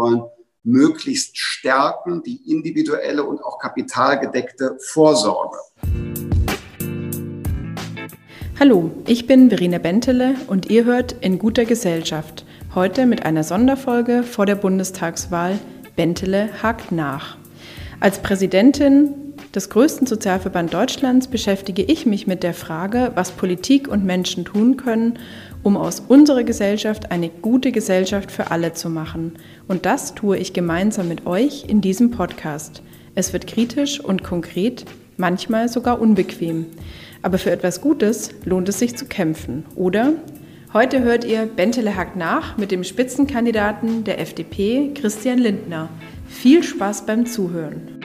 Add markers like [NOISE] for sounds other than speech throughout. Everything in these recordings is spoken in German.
wollen möglichst stärken, die individuelle und auch kapitalgedeckte Vorsorge. Hallo, ich bin Verena Bentele und ihr hört in guter Gesellschaft. Heute mit einer Sonderfolge vor der Bundestagswahl Bentele hakt nach. Als Präsidentin des größten Sozialverband Deutschlands beschäftige ich mich mit der Frage, was Politik und Menschen tun können, um aus unserer Gesellschaft eine gute Gesellschaft für alle zu machen. Und das tue ich gemeinsam mit euch in diesem Podcast. Es wird kritisch und konkret, manchmal sogar unbequem. Aber für etwas Gutes lohnt es sich zu kämpfen, oder? Heute hört ihr Bentele hackt nach mit dem Spitzenkandidaten der FDP, Christian Lindner. Viel Spaß beim Zuhören.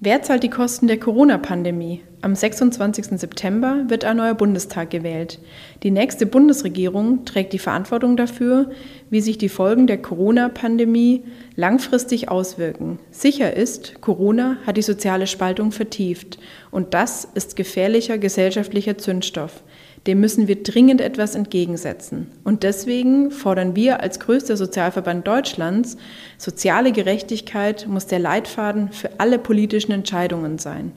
Wer zahlt die Kosten der Corona-Pandemie? Am 26. September wird ein neuer Bundestag gewählt. Die nächste Bundesregierung trägt die Verantwortung dafür, wie sich die Folgen der Corona-Pandemie langfristig auswirken. Sicher ist, Corona hat die soziale Spaltung vertieft und das ist gefährlicher gesellschaftlicher Zündstoff. Dem müssen wir dringend etwas entgegensetzen. Und deswegen fordern wir als größter Sozialverband Deutschlands, soziale Gerechtigkeit muss der Leitfaden für alle politischen Entscheidungen sein.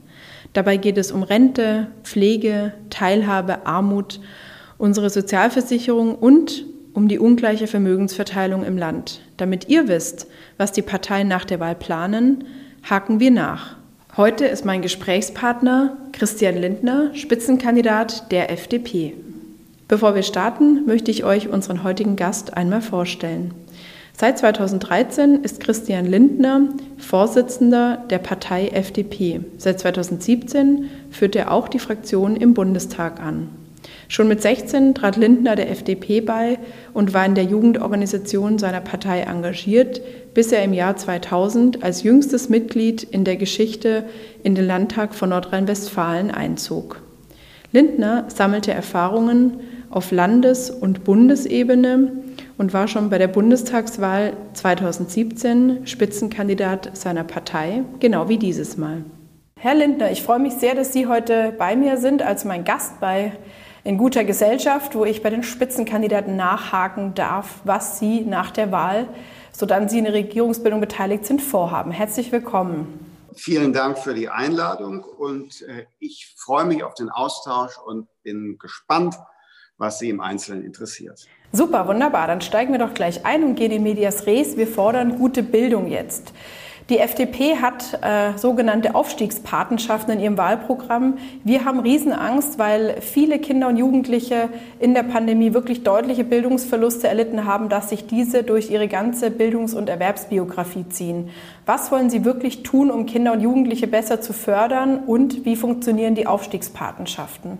Dabei geht es um Rente, Pflege, Teilhabe, Armut, unsere Sozialversicherung und um die ungleiche Vermögensverteilung im Land. Damit ihr wisst, was die Parteien nach der Wahl planen, haken wir nach. Heute ist mein Gesprächspartner Christian Lindner, Spitzenkandidat der FDP. Bevor wir starten, möchte ich euch unseren heutigen Gast einmal vorstellen. Seit 2013 ist Christian Lindner Vorsitzender der Partei FDP. Seit 2017 führt er auch die Fraktion im Bundestag an. Schon mit 16 trat Lindner der FDP bei und war in der Jugendorganisation seiner Partei engagiert, bis er im Jahr 2000 als jüngstes Mitglied in der Geschichte in den Landtag von Nordrhein-Westfalen einzog. Lindner sammelte Erfahrungen auf Landes- und Bundesebene und war schon bei der Bundestagswahl 2017 Spitzenkandidat seiner Partei, genau wie dieses Mal. Herr Lindner, ich freue mich sehr, dass Sie heute bei mir sind als mein Gast bei in guter Gesellschaft, wo ich bei den Spitzenkandidaten nachhaken darf, was sie nach der Wahl, sodann sie in der Regierungsbildung beteiligt sind, vorhaben. Herzlich willkommen. Vielen Dank für die Einladung und äh, ich freue mich auf den Austausch und bin gespannt, was Sie im Einzelnen interessiert. Super, wunderbar. Dann steigen wir doch gleich ein und gehen in Medias Res. Wir fordern gute Bildung jetzt. Die FDP hat äh, sogenannte Aufstiegspatenschaften in ihrem Wahlprogramm. Wir haben Riesenangst, weil viele Kinder und Jugendliche in der Pandemie wirklich deutliche Bildungsverluste erlitten haben, dass sich diese durch ihre ganze Bildungs- und Erwerbsbiografie ziehen. Was wollen Sie wirklich tun, um Kinder und Jugendliche besser zu fördern und wie funktionieren die Aufstiegspatenschaften?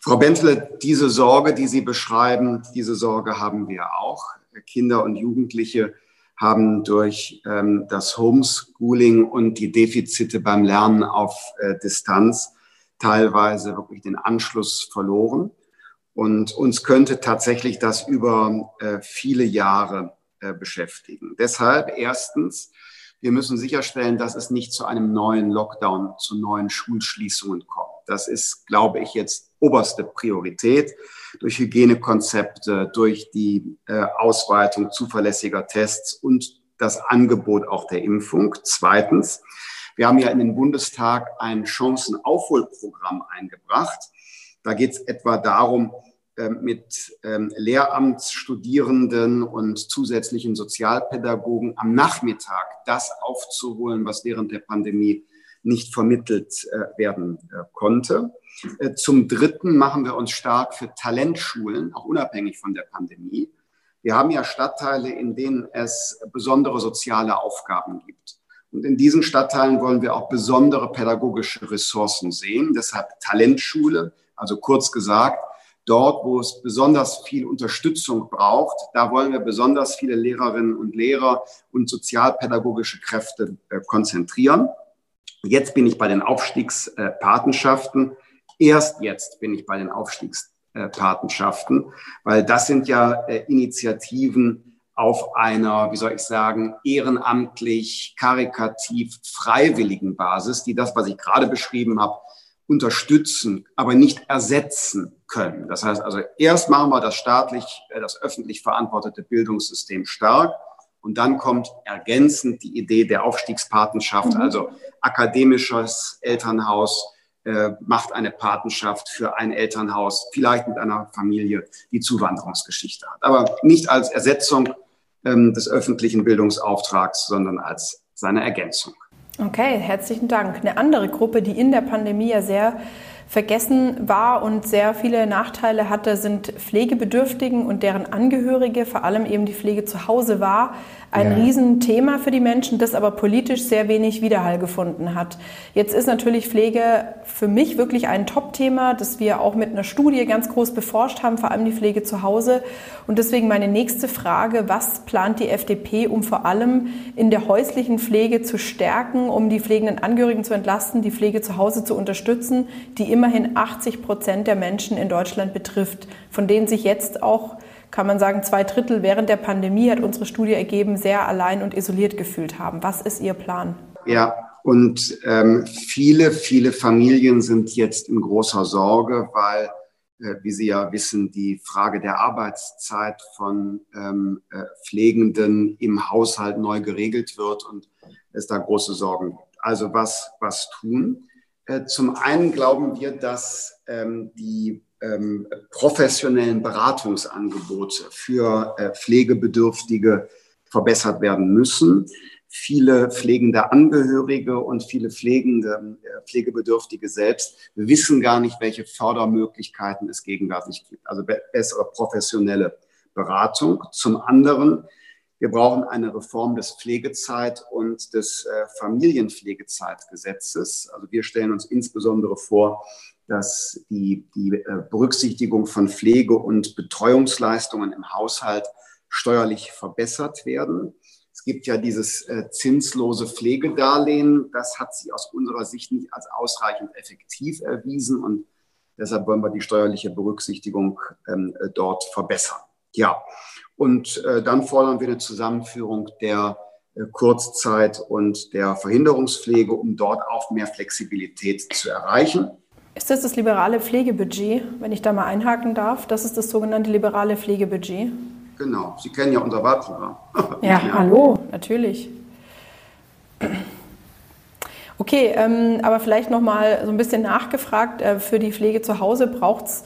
Frau Bentle, diese Sorge, die Sie beschreiben, diese Sorge haben wir auch. Kinder und Jugendliche haben durch ähm, das Homeschooling und die Defizite beim Lernen auf äh, Distanz teilweise wirklich den Anschluss verloren. Und uns könnte tatsächlich das über äh, viele Jahre äh, beschäftigen. Deshalb erstens, wir müssen sicherstellen, dass es nicht zu einem neuen Lockdown, zu neuen Schulschließungen kommt. Das ist, glaube ich, jetzt oberste Priorität durch Hygienekonzepte, durch die äh, Ausweitung zuverlässiger Tests und das Angebot auch der Impfung. Zweitens, wir haben ja in den Bundestag ein Chancenaufholprogramm eingebracht. Da geht es etwa darum, ähm, mit ähm, Lehramtsstudierenden und zusätzlichen Sozialpädagogen am Nachmittag das aufzuholen, was während der Pandemie nicht vermittelt äh, werden äh, konnte. Äh, zum Dritten machen wir uns stark für Talentschulen, auch unabhängig von der Pandemie. Wir haben ja Stadtteile, in denen es besondere soziale Aufgaben gibt. Und in diesen Stadtteilen wollen wir auch besondere pädagogische Ressourcen sehen. Deshalb Talentschule, also kurz gesagt, dort, wo es besonders viel Unterstützung braucht, da wollen wir besonders viele Lehrerinnen und Lehrer und sozialpädagogische Kräfte konzentrieren. Jetzt bin ich bei den Aufstiegspatenschaften. Erst jetzt bin ich bei den Aufstiegspatenschaften, weil das sind ja äh, Initiativen auf einer, wie soll ich sagen, ehrenamtlich, karikativ, freiwilligen Basis, die das, was ich gerade beschrieben habe, unterstützen, aber nicht ersetzen können. Das heißt also, erst machen wir das staatlich, äh, das öffentlich verantwortete Bildungssystem stark und dann kommt ergänzend die Idee der Aufstiegspatenschaft, mhm. also akademisches Elternhaus äh, macht eine Patenschaft für ein Elternhaus, vielleicht mit einer Familie, die Zuwanderungsgeschichte hat. Aber nicht als Ersetzung ähm, des öffentlichen Bildungsauftrags, sondern als seine Ergänzung. Okay, herzlichen Dank. Eine andere Gruppe, die in der Pandemie ja sehr vergessen war und sehr viele Nachteile hatte, sind Pflegebedürftigen und deren Angehörige, vor allem eben die Pflege zu Hause war ein ja. Riesenthema für die Menschen, das aber politisch sehr wenig Widerhall gefunden hat. Jetzt ist natürlich Pflege für mich wirklich ein Top-Thema, das wir auch mit einer Studie ganz groß beforscht haben, vor allem die Pflege zu Hause. Und deswegen meine nächste Frage, was plant die FDP, um vor allem in der häuslichen Pflege zu stärken, um die pflegenden Angehörigen zu entlasten, die Pflege zu Hause zu unterstützen, die immerhin 80 Prozent der Menschen in Deutschland betrifft, von denen sich jetzt auch kann man sagen, zwei Drittel während der Pandemie, hat unsere Studie ergeben, sehr allein und isoliert gefühlt haben. Was ist Ihr Plan? Ja, und ähm, viele, viele Familien sind jetzt in großer Sorge, weil, äh, wie Sie ja wissen, die Frage der Arbeitszeit von ähm, äh, Pflegenden im Haushalt neu geregelt wird und es da große Sorgen gibt. Also was, was tun? Äh, zum einen glauben wir, dass ähm, die ähm, professionellen Beratungsangebote für äh, Pflegebedürftige verbessert werden müssen. Viele pflegende Angehörige und viele pflegende, äh, Pflegebedürftige selbst wissen gar nicht, welche Fördermöglichkeiten es gegenwärtig gibt. Also be bessere professionelle Beratung. Zum anderen, wir brauchen eine Reform des Pflegezeit- und des äh, Familienpflegezeitgesetzes. Also wir stellen uns insbesondere vor, dass die, die äh, Berücksichtigung von Pflege- und Betreuungsleistungen im Haushalt steuerlich verbessert werden. Es gibt ja dieses äh, zinslose Pflegedarlehen. Das hat sich aus unserer Sicht nicht als ausreichend effektiv erwiesen und deshalb wollen wir die steuerliche Berücksichtigung ähm, äh, dort verbessern. Ja, und äh, dann fordern wir eine Zusammenführung der äh, Kurzzeit und der Verhinderungspflege, um dort auch mehr Flexibilität zu erreichen. Ist das das liberale Pflegebudget, wenn ich da mal einhaken darf? Das ist das sogenannte liberale Pflegebudget. Genau, Sie kennen ja unser Wahlprogramm. ja, [LAUGHS] ja, hallo, natürlich. Okay, ähm, aber vielleicht noch mal so ein bisschen nachgefragt. Äh, für die Pflege zu Hause braucht es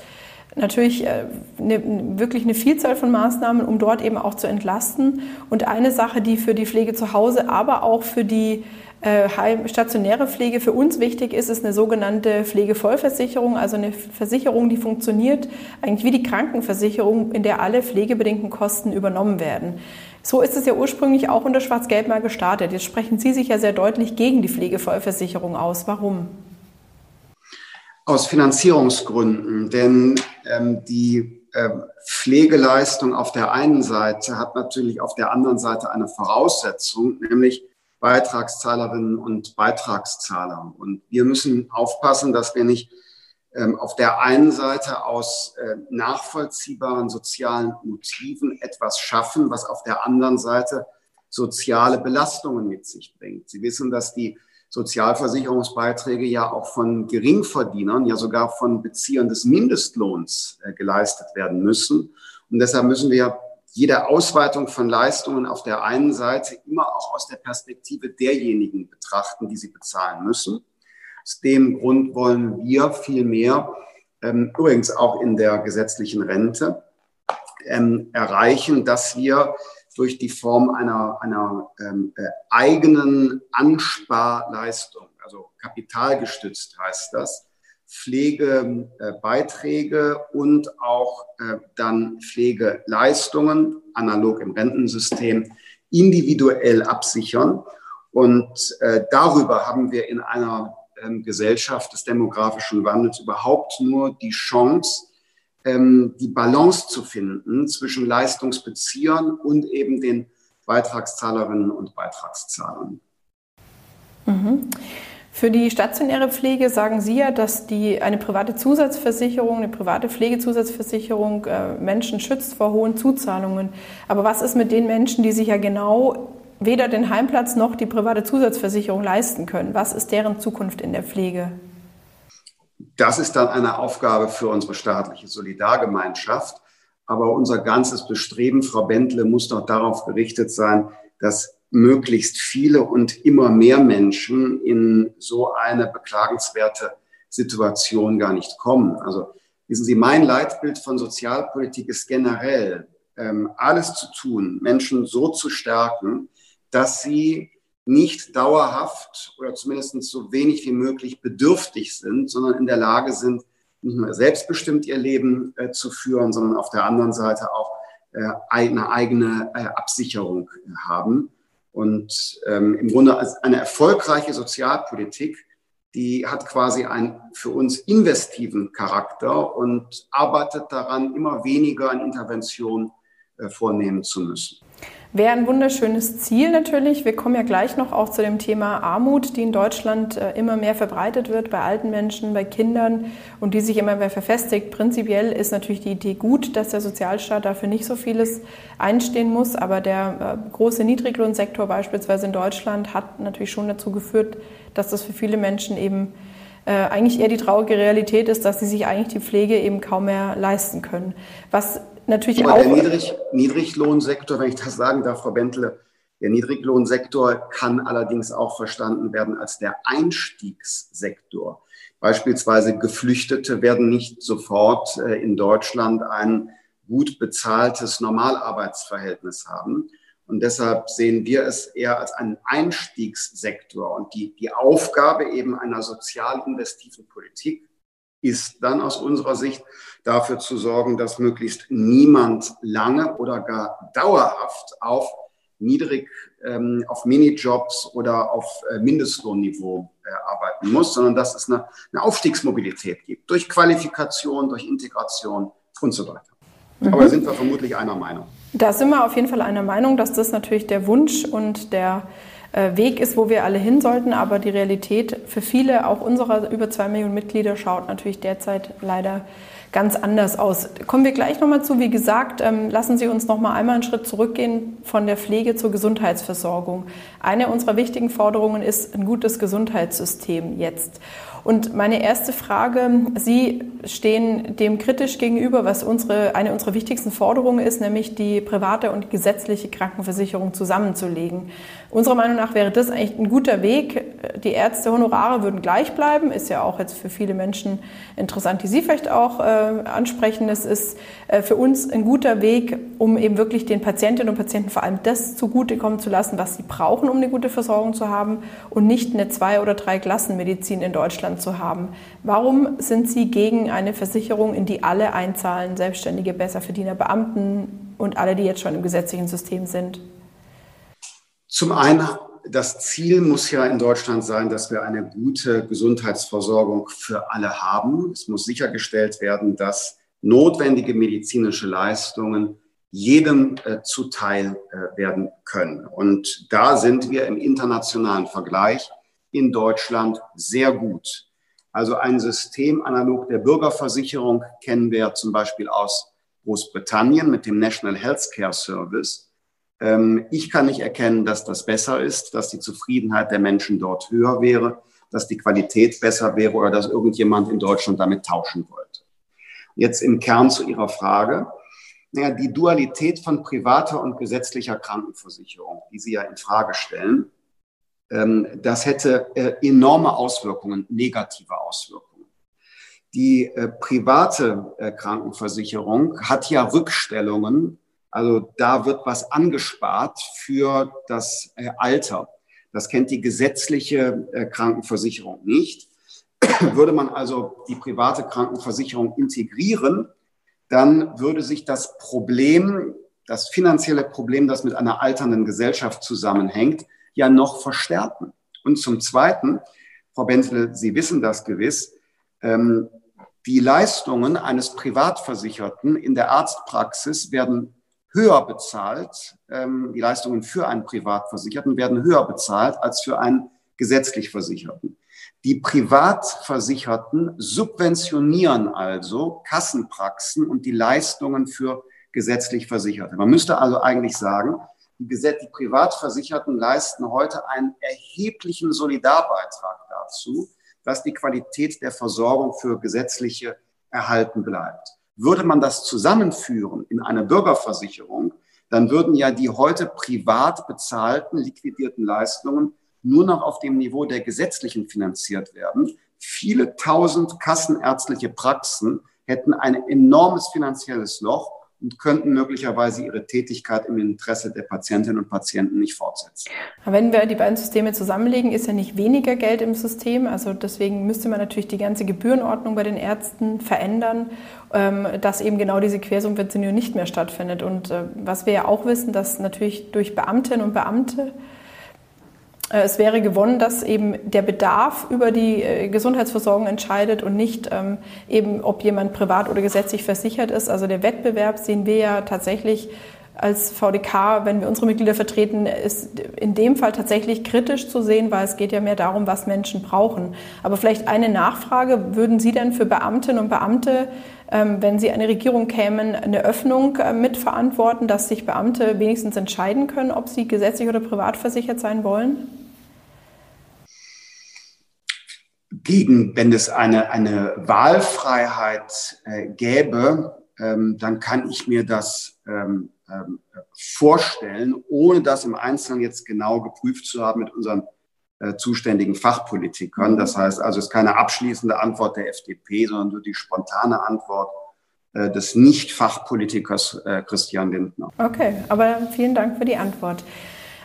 natürlich äh, eine, wirklich eine Vielzahl von Maßnahmen, um dort eben auch zu entlasten. Und eine Sache, die für die Pflege zu Hause, aber auch für die äh, stationäre Pflege für uns wichtig ist, ist eine sogenannte Pflegevollversicherung, also eine Versicherung, die funktioniert eigentlich wie die Krankenversicherung, in der alle pflegebedingten Kosten übernommen werden. So ist es ja ursprünglich auch unter Schwarz-Gelb mal gestartet. Jetzt sprechen Sie sich ja sehr deutlich gegen die Pflegevollversicherung aus. Warum? Aus Finanzierungsgründen, denn ähm, die ähm, Pflegeleistung auf der einen Seite hat natürlich auf der anderen Seite eine Voraussetzung, nämlich Beitragszahlerinnen und Beitragszahler. Und wir müssen aufpassen, dass wir nicht ähm, auf der einen Seite aus äh, nachvollziehbaren sozialen Motiven etwas schaffen, was auf der anderen Seite soziale Belastungen mit sich bringt. Sie wissen, dass die Sozialversicherungsbeiträge ja auch von Geringverdienern, ja sogar von Beziehern des Mindestlohns äh, geleistet werden müssen. Und deshalb müssen wir jede Ausweitung von Leistungen auf der einen Seite immer auch aus der Perspektive derjenigen betrachten, die sie bezahlen müssen. Aus dem Grund wollen wir vielmehr, ähm, übrigens auch in der gesetzlichen Rente, ähm, erreichen, dass wir durch die Form einer, einer ähm, äh, eigenen Ansparleistung, also kapitalgestützt heißt das, Pflegebeiträge und auch äh, dann Pflegeleistungen analog im Rentensystem individuell absichern. Und äh, darüber haben wir in einer ähm, Gesellschaft des demografischen Wandels überhaupt nur die Chance, ähm, die Balance zu finden zwischen Leistungsbeziehern und eben den Beitragszahlerinnen und Beitragszahlern. Mhm. Für die stationäre Pflege sagen Sie ja, dass die, eine private Zusatzversicherung, eine private Pflegezusatzversicherung äh, Menschen schützt vor hohen Zuzahlungen. Aber was ist mit den Menschen, die sich ja genau weder den Heimplatz noch die private Zusatzversicherung leisten können? Was ist deren Zukunft in der Pflege? Das ist dann eine Aufgabe für unsere staatliche Solidargemeinschaft. Aber unser ganzes Bestreben, Frau Bentle, muss doch darauf gerichtet sein, dass möglichst viele und immer mehr Menschen in so eine beklagenswerte Situation gar nicht kommen. Also wissen Sie, mein Leitbild von Sozialpolitik ist generell, ähm, alles zu tun, Menschen so zu stärken, dass sie nicht dauerhaft oder zumindest so wenig wie möglich bedürftig sind, sondern in der Lage sind, nicht nur selbstbestimmt ihr Leben äh, zu führen, sondern auf der anderen Seite auch äh, eine eigene äh, Absicherung haben. Und ähm, im Grunde eine erfolgreiche Sozialpolitik, die hat quasi einen für uns investiven Charakter und arbeitet daran, immer weniger an Intervention äh, vornehmen zu müssen. Wäre ein wunderschönes Ziel natürlich. Wir kommen ja gleich noch auch zu dem Thema Armut, die in Deutschland äh, immer mehr verbreitet wird bei alten Menschen, bei Kindern und die sich immer mehr verfestigt. Prinzipiell ist natürlich die Idee gut, dass der Sozialstaat dafür nicht so vieles einstehen muss, aber der äh, große Niedriglohnsektor beispielsweise in Deutschland hat natürlich schon dazu geführt, dass das für viele Menschen eben eigentlich eher die traurige Realität ist, dass sie sich eigentlich die Pflege eben kaum mehr leisten können. Was natürlich Aber auch. Der Niedrig, Niedriglohnsektor, wenn ich das sagen darf, Frau Bentle, der Niedriglohnsektor kann allerdings auch verstanden werden als der Einstiegssektor. Beispielsweise Geflüchtete werden nicht sofort äh, in Deutschland ein gut bezahltes Normalarbeitsverhältnis haben. Und deshalb sehen wir es eher als einen Einstiegssektor. Und die, die Aufgabe eben einer sozial investiven Politik ist dann aus unserer Sicht dafür zu sorgen, dass möglichst niemand lange oder gar dauerhaft auf niedrig, ähm, auf Minijobs oder auf äh, Mindestlohnniveau äh, arbeiten muss, sondern dass es eine, eine Aufstiegsmobilität gibt durch Qualifikation, durch Integration und so weiter. Mhm. Aber da sind wir vermutlich einer Meinung. Da sind wir auf jeden Fall einer Meinung, dass das natürlich der Wunsch und der äh, Weg ist, wo wir alle hin sollten. Aber die Realität für viele, auch unserer über zwei Millionen Mitglieder, schaut natürlich derzeit leider ganz anders aus. Kommen wir gleich nochmal zu. Wie gesagt, ähm, lassen Sie uns nochmal einmal einen Schritt zurückgehen von der Pflege zur Gesundheitsversorgung. Eine unserer wichtigen Forderungen ist ein gutes Gesundheitssystem jetzt. Und meine erste Frage, Sie stehen dem kritisch gegenüber, was unsere, eine unserer wichtigsten Forderungen ist, nämlich die private und gesetzliche Krankenversicherung zusammenzulegen. Unserer Meinung nach wäre das eigentlich ein guter Weg. Die Ärzte Honorare würden gleich bleiben, ist ja auch jetzt für viele Menschen interessant, die Sie vielleicht auch äh, ansprechen. Es ist äh, für uns ein guter Weg, um eben wirklich den Patientinnen und Patienten vor allem das zugutekommen zu lassen, was sie brauchen, um eine gute Versorgung zu haben und nicht eine zwei- oder drei Klassenmedizin in Deutschland Deutschland zu haben. Warum sind Sie gegen eine Versicherung, in die alle einzahlen, Selbstständige, Besserverdiener, Beamten und alle, die jetzt schon im gesetzlichen System sind? Zum einen, das Ziel muss ja in Deutschland sein, dass wir eine gute Gesundheitsversorgung für alle haben. Es muss sichergestellt werden, dass notwendige medizinische Leistungen jedem äh, zuteil äh, werden können. Und da sind wir im internationalen Vergleich in Deutschland sehr gut. Also ein System analog der Bürgerversicherung kennen wir zum Beispiel aus Großbritannien mit dem National Healthcare Service. Ähm, ich kann nicht erkennen, dass das besser ist, dass die Zufriedenheit der Menschen dort höher wäre, dass die Qualität besser wäre oder dass irgendjemand in Deutschland damit tauschen wollte. Jetzt im Kern zu Ihrer Frage. Naja, die Dualität von privater und gesetzlicher Krankenversicherung, die Sie ja in Frage stellen, ähm, das hätte äh, enorme Auswirkungen, negative Auswirkungen. Die äh, private äh, Krankenversicherung hat ja Rückstellungen, also da wird was angespart für das Alter. Das kennt die gesetzliche Krankenversicherung nicht. [CLEARS THROAT] Würde man also die private Krankenversicherung integrieren, dann würde sich das Problem, das finanzielle Problem, das mit einer alternden Gesellschaft zusammenhängt, ja noch verstärken. Und zum Zweiten, Frau Benzel, Sie wissen das gewiss, ähm, die Leistungen eines Privatversicherten in der Arztpraxis werden höher bezahlt, ähm, die Leistungen für einen Privatversicherten werden höher bezahlt als für einen gesetzlich Versicherten. Die Privatversicherten subventionieren also Kassenpraxen und die Leistungen für gesetzlich Versicherte. Man müsste also eigentlich sagen, die, die Privatversicherten leisten heute einen erheblichen Solidarbeitrag dazu, dass die Qualität der Versorgung für Gesetzliche erhalten bleibt. Würde man das zusammenführen in eine Bürgerversicherung, dann würden ja die heute privat bezahlten, liquidierten Leistungen nur noch auf dem Niveau der gesetzlichen finanziert werden. Viele tausend kassenärztliche Praxen hätten ein enormes finanzielles Loch und könnten möglicherweise ihre Tätigkeit im Interesse der Patientinnen und Patienten nicht fortsetzen. Wenn wir die beiden Systeme zusammenlegen, ist ja nicht weniger Geld im System. Also deswegen müsste man natürlich die ganze Gebührenordnung bei den Ärzten verändern, ähm, dass eben genau diese Quersubventionierung nicht mehr stattfindet. Und äh, was wir ja auch wissen, dass natürlich durch Beamtinnen und Beamte es wäre gewonnen, dass eben der Bedarf über die äh, Gesundheitsversorgung entscheidet und nicht ähm, eben, ob jemand privat oder gesetzlich versichert ist. Also der Wettbewerb sehen wir ja tatsächlich als VDK, wenn wir unsere Mitglieder vertreten, ist in dem Fall tatsächlich kritisch zu sehen, weil es geht ja mehr darum, was Menschen brauchen. Aber vielleicht eine Nachfrage, würden Sie denn für Beamtinnen und Beamte, ähm, wenn Sie eine Regierung kämen, eine Öffnung äh, mitverantworten, dass sich Beamte wenigstens entscheiden können, ob sie gesetzlich oder privat versichert sein wollen? Gegen, wenn es eine, eine Wahlfreiheit äh, gäbe, ähm, dann kann ich mir das ähm, ähm, vorstellen, ohne das im Einzelnen jetzt genau geprüft zu haben mit unseren äh, zuständigen Fachpolitikern. Das heißt also, es ist keine abschließende Antwort der FDP, sondern nur die spontane Antwort äh, des Nicht-Fachpolitikers äh, Christian Lindner. Okay, aber vielen Dank für die Antwort.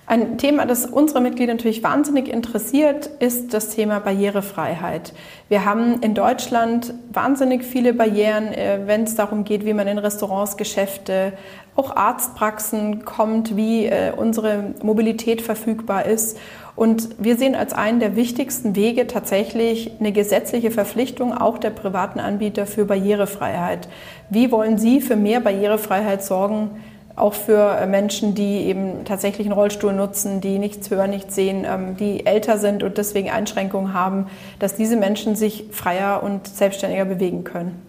Ein Thema, das unsere Mitglieder natürlich wahnsinnig interessiert, ist das Thema Barrierefreiheit. Wir haben in Deutschland wahnsinnig viele Barrieren, äh, wenn es darum geht, wie man in Restaurants, Geschäfte, auch Arztpraxen kommt, wie äh, unsere Mobilität verfügbar ist. Und wir sehen als einen der wichtigsten Wege tatsächlich eine gesetzliche Verpflichtung auch der privaten Anbieter für Barrierefreiheit. Wie wollen Sie für mehr Barrierefreiheit sorgen? Auch für äh, Menschen, die eben tatsächlich einen Rollstuhl nutzen, die nichts hören, nichts sehen, ähm, die älter sind und deswegen Einschränkungen haben, dass diese Menschen sich freier und selbstständiger bewegen können?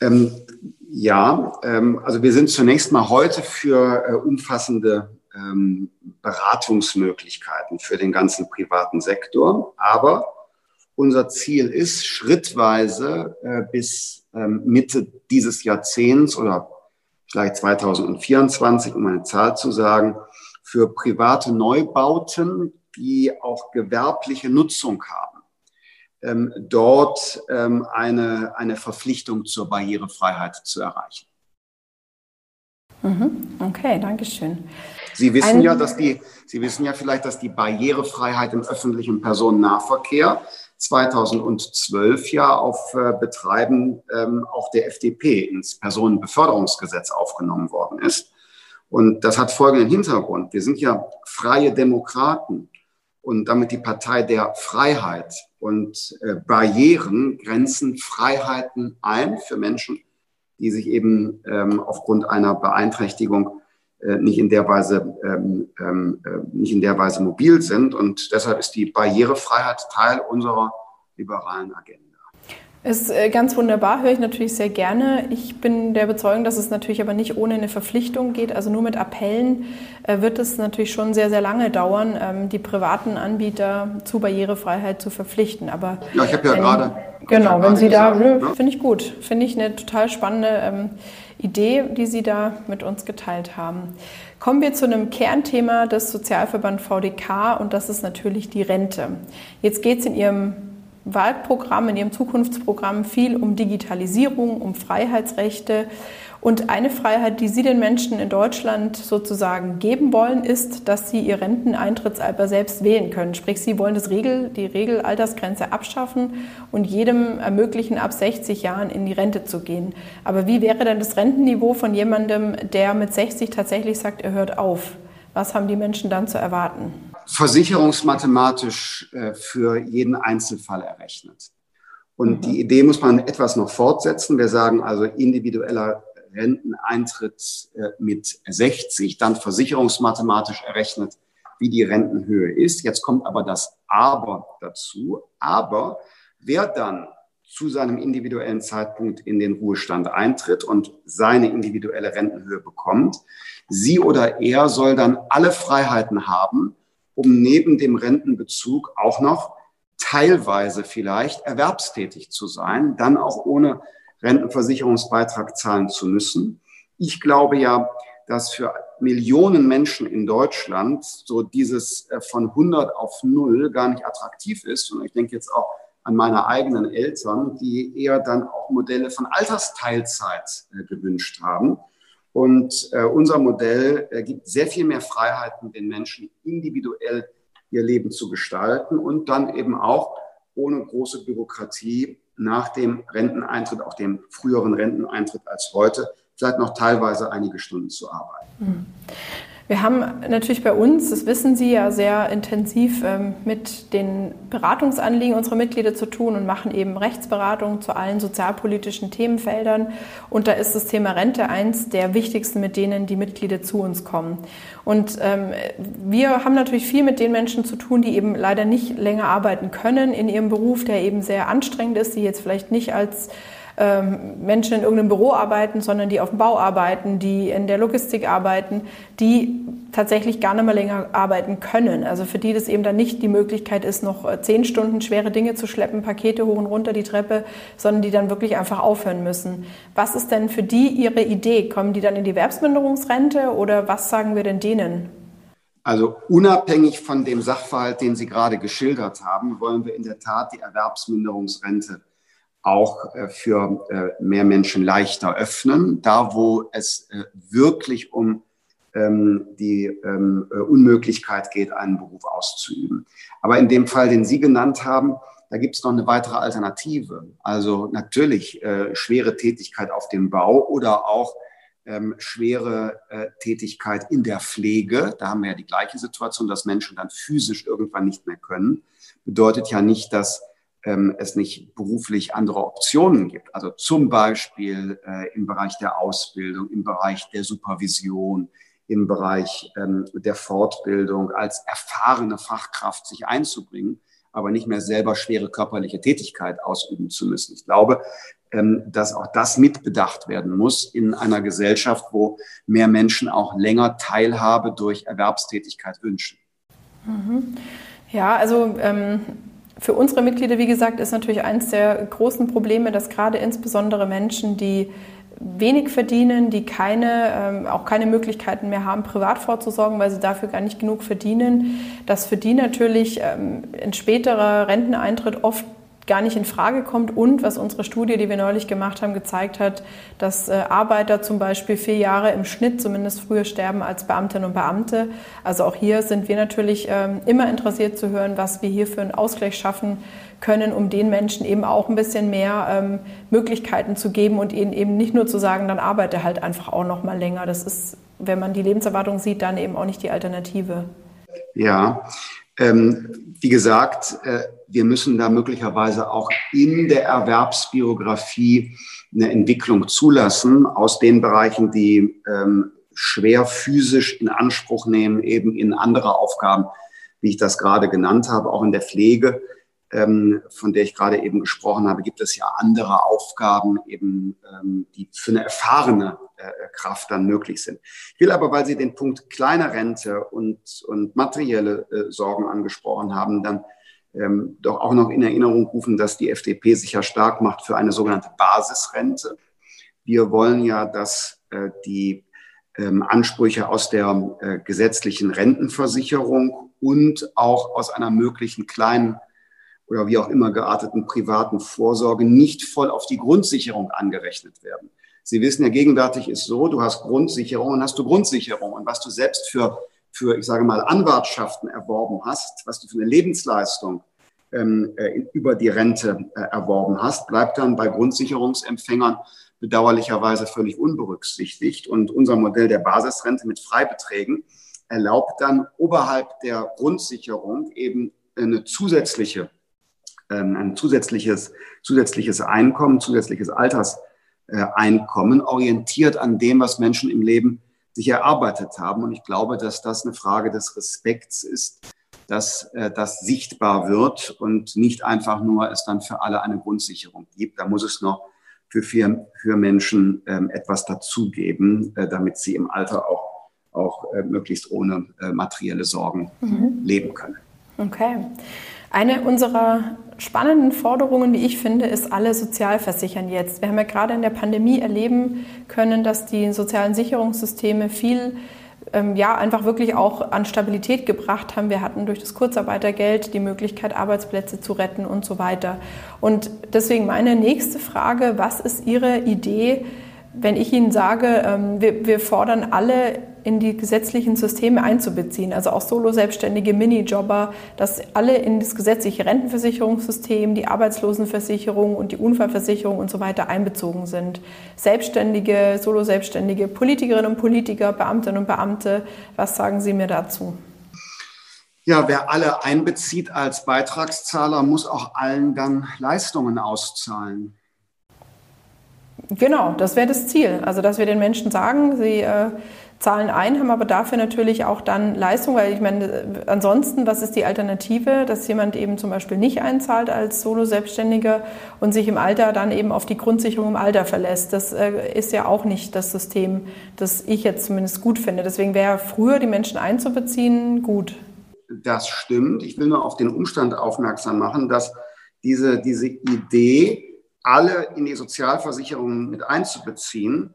Ähm, ja, ähm, also wir sind zunächst mal heute für äh, umfassende ähm, Beratungsmöglichkeiten für den ganzen privaten Sektor, aber unser Ziel ist, schrittweise äh, bis ähm, Mitte dieses Jahrzehnts oder vielleicht 2024, um eine Zahl zu sagen, für private Neubauten, die auch gewerbliche Nutzung haben, ähm, dort ähm, eine, eine Verpflichtung zur Barrierefreiheit zu erreichen. Mhm. Okay, danke schön. Sie wissen Ein ja, dass die, Sie wissen ja vielleicht, dass die Barrierefreiheit im öffentlichen Personennahverkehr 2012 ja auf äh, Betreiben ähm, auch der FDP ins Personenbeförderungsgesetz aufgenommen worden ist. Und das hat folgenden Hintergrund. Wir sind ja freie Demokraten und damit die Partei der Freiheit. Und äh, Barrieren grenzen Freiheiten ein für Menschen, die sich eben ähm, aufgrund einer Beeinträchtigung nicht in der Weise ähm, ähm, äh, nicht in der Weise mobil sind und deshalb ist die Barrierefreiheit Teil unserer liberalen Agenda. Ist äh, ganz wunderbar, höre ich natürlich sehr gerne. Ich bin der Überzeugung, dass es natürlich aber nicht ohne eine Verpflichtung geht. Also nur mit Appellen wird es natürlich schon sehr, sehr lange dauern, ähm, die privaten Anbieter zu Barrierefreiheit zu verpflichten. Aber ja, ich habe ja gerade. Genau, wenn Sie da, ne? finde ich gut. Finde ich eine total spannende ähm, Idee, die Sie da mit uns geteilt haben. Kommen wir zu einem Kernthema des Sozialverband VDK und das ist natürlich die Rente. Jetzt geht es in Ihrem Wahlprogramm, in Ihrem Zukunftsprogramm viel um Digitalisierung, um Freiheitsrechte. Und eine Freiheit, die Sie den Menschen in Deutschland sozusagen geben wollen, ist, dass sie ihr Renteneintrittsalter selbst wählen können. Sprich, Sie wollen das Regel, die Regelaltersgrenze abschaffen und jedem ermöglichen, ab 60 Jahren in die Rente zu gehen. Aber wie wäre denn das Rentenniveau von jemandem, der mit 60 tatsächlich sagt, er hört auf? Was haben die Menschen dann zu erwarten? Versicherungsmathematisch äh, für jeden Einzelfall errechnet. Und mhm. die Idee muss man etwas noch fortsetzen. Wir sagen also individueller Renteneintritt äh, mit 60, dann versicherungsmathematisch errechnet, wie die Rentenhöhe ist. Jetzt kommt aber das Aber dazu. Aber wer dann zu seinem individuellen Zeitpunkt in den Ruhestand eintritt und seine individuelle Rentenhöhe bekommt, sie oder er soll dann alle Freiheiten haben, um neben dem Rentenbezug auch noch teilweise vielleicht erwerbstätig zu sein, dann auch ohne Rentenversicherungsbeitrag zahlen zu müssen. Ich glaube ja, dass für Millionen Menschen in Deutschland so dieses äh, von 100 auf 0 gar nicht attraktiv ist. Und ich denke jetzt auch an meine eigenen Eltern, die eher dann auch Modelle von Altersteilzeit äh, gewünscht haben. Und äh, unser Modell gibt sehr viel mehr Freiheiten den Menschen individuell ihr Leben zu gestalten und dann eben auch ohne große Bürokratie nach dem Renteneintritt, auch dem früheren Renteneintritt als heute, vielleicht noch teilweise einige Stunden zu arbeiten. Hm. Wir haben natürlich bei uns, das wissen Sie ja, sehr intensiv ähm, mit den Beratungsanliegen unserer Mitglieder zu tun und machen eben Rechtsberatung zu allen sozialpolitischen Themenfeldern. Und da ist das Thema Rente eins der wichtigsten, mit denen die Mitglieder zu uns kommen. Und ähm, wir haben natürlich viel mit den Menschen zu tun, die eben leider nicht länger arbeiten können in ihrem Beruf, der eben sehr anstrengend ist, die jetzt vielleicht nicht als ähm, Menschen in irgendeinem Büro arbeiten, sondern die auf dem Bau arbeiten, die in der Logistik arbeiten, die tatsächlich gar nicht mehr länger arbeiten können. Also für die das eben dann nicht die Möglichkeit ist, noch äh, zehn Stunden schwere Dinge zu schleppen, Pakete hoch und runter die Treppe, sondern die dann wirklich einfach aufhören müssen. Was ist denn für die Ihre Idee? Kommen die dann in die Erwerbsminderungsrente oder was sagen wir denn denen? Also unabhängig von dem Sachverhalt, den Sie gerade geschildert haben, wollen wir in der Tat die Erwerbsminderungsrente auch äh, für äh, mehr Menschen leichter öffnen, da wo es äh, wirklich um ähm, die ähm, Unmöglichkeit geht, einen Beruf auszuüben. Aber in dem Fall, den Sie genannt haben, da gibt es noch eine weitere Alternative. Also natürlich schwere Tätigkeit auf dem Bau oder auch ähm, schwere Tätigkeit in der Pflege. Da haben wir ja die gleiche Situation, dass Menschen dann physisch irgendwann nicht mehr können. Bedeutet ja nicht, dass ähm, es nicht beruflich andere Optionen gibt. Also zum Beispiel äh, im Bereich der Ausbildung, im Bereich der Supervision, im Bereich ähm, der Fortbildung als erfahrene Fachkraft sich einzubringen, aber nicht mehr selber schwere körperliche Tätigkeit ausüben zu müssen. Ich glaube, ähm, dass auch das mitbedacht werden muss in einer Gesellschaft, wo mehr Menschen auch länger Teilhabe durch Erwerbstätigkeit wünschen. Mhm. Ja, also ähm, für unsere Mitglieder, wie gesagt, ist natürlich eines der großen Probleme, dass gerade insbesondere Menschen, die wenig verdienen, die keine, ähm, auch keine Möglichkeiten mehr haben, privat vorzusorgen, weil sie dafür gar nicht genug verdienen, dass für die natürlich ähm, ein späterer Renteneintritt oft gar nicht in Frage kommt und was unsere Studie, die wir neulich gemacht haben, gezeigt hat, dass äh, Arbeiter zum Beispiel vier Jahre im Schnitt zumindest früher sterben als Beamtinnen und Beamte. Also auch hier sind wir natürlich ähm, immer interessiert zu hören, was wir hier für einen Ausgleich schaffen können, um den Menschen eben auch ein bisschen mehr ähm, Möglichkeiten zu geben und ihnen eben nicht nur zu sagen, dann arbeite halt einfach auch noch mal länger. Das ist, wenn man die Lebenserwartung sieht, dann eben auch nicht die Alternative. Ja, ähm, wie gesagt, äh, wir müssen da möglicherweise auch in der Erwerbsbiografie eine Entwicklung zulassen aus den Bereichen, die ähm, schwer physisch in Anspruch nehmen, eben in andere Aufgaben, wie ich das gerade genannt habe, auch in der Pflege ähm, von der ich gerade eben gesprochen habe, gibt es ja andere Aufgaben, eben, ähm, die für eine erfahrene äh, Kraft dann möglich sind. Ich will aber, weil Sie den Punkt kleine Rente und, und materielle äh, Sorgen angesprochen haben, dann ähm, doch auch noch in Erinnerung rufen, dass die FDP sich ja stark macht für eine sogenannte Basisrente. Wir wollen ja, dass äh, die ähm, Ansprüche aus der äh, gesetzlichen Rentenversicherung und auch aus einer möglichen kleinen oder wie auch immer gearteten privaten Vorsorge nicht voll auf die Grundsicherung angerechnet werden. Sie wissen ja, gegenwärtig ist so, du hast Grundsicherung und hast du Grundsicherung. Und was du selbst für, für ich sage mal, Anwartschaften erworben hast, was du für eine Lebensleistung ähm, äh, über die Rente äh, erworben hast, bleibt dann bei Grundsicherungsempfängern bedauerlicherweise völlig unberücksichtigt. Und unser Modell der Basisrente mit Freibeträgen erlaubt dann oberhalb der Grundsicherung eben eine zusätzliche ähm, ein zusätzliches, zusätzliches Einkommen, zusätzliches Alterseinkommen, orientiert an dem, was Menschen im Leben sich erarbeitet haben. Und ich glaube, dass das eine Frage des Respekts ist, dass äh, das sichtbar wird und nicht einfach nur es dann für alle eine Grundsicherung gibt. Da muss es noch für, für, für Menschen ähm, etwas dazugeben, äh, damit sie im Alter auch, auch äh, möglichst ohne äh, materielle Sorgen mhm. leben können. Okay. Eine unserer spannenden Forderungen, wie ich finde, ist alle sozialversichern jetzt. Wir haben ja gerade in der Pandemie erleben können, dass die sozialen Sicherungssysteme viel ähm, ja, einfach wirklich auch an Stabilität gebracht haben. Wir hatten durch das Kurzarbeitergeld die Möglichkeit, Arbeitsplätze zu retten und so weiter. Und deswegen meine nächste Frage, was ist Ihre Idee, wenn ich Ihnen sage, ähm, wir, wir, fordern alle in die gesetzlichen Systeme einzubeziehen, also auch Solo-Selbstständige, Minijobber, dass alle in das gesetzliche Rentenversicherungssystem, die Arbeitslosenversicherung und die Unfallversicherung und so weiter einbezogen sind. Selbstständige, Solo-Selbstständige, Politikerinnen und Politiker, Beamtinnen und Beamte, was sagen Sie mir dazu? Ja, wer alle einbezieht als Beitragszahler, muss auch allen dann Leistungen auszahlen. Genau, das wäre das Ziel. Also, dass wir den Menschen sagen, sie äh, zahlen ein, haben aber dafür natürlich auch dann Leistung, weil ich meine, ansonsten, was ist die Alternative, dass jemand eben zum Beispiel nicht einzahlt als Solo-Selbstständiger und sich im Alter dann eben auf die Grundsicherung im Alter verlässt. Das äh, ist ja auch nicht das System, das ich jetzt zumindest gut finde. Deswegen wäre früher die Menschen einzubeziehen gut. Das stimmt. Ich will nur auf den Umstand aufmerksam machen, dass diese, diese Idee, alle in die Sozialversicherung mit einzubeziehen,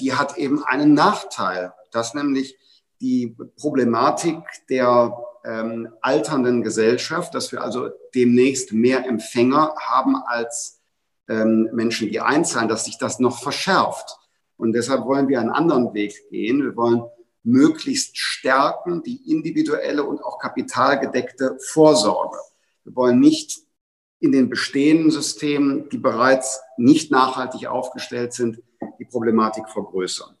die hat eben einen Nachteil, dass nämlich die Problematik der ähm, alternden Gesellschaft, dass wir also demnächst mehr Empfänger haben als ähm, Menschen, die einzahlen, dass sich das noch verschärft. Und deshalb wollen wir einen anderen Weg gehen. Wir wollen möglichst stärken die individuelle und auch kapitalgedeckte Vorsorge. Wir wollen nicht in den bestehenden Systemen, die bereits nicht nachhaltig aufgestellt sind, die Problematik vergrößern.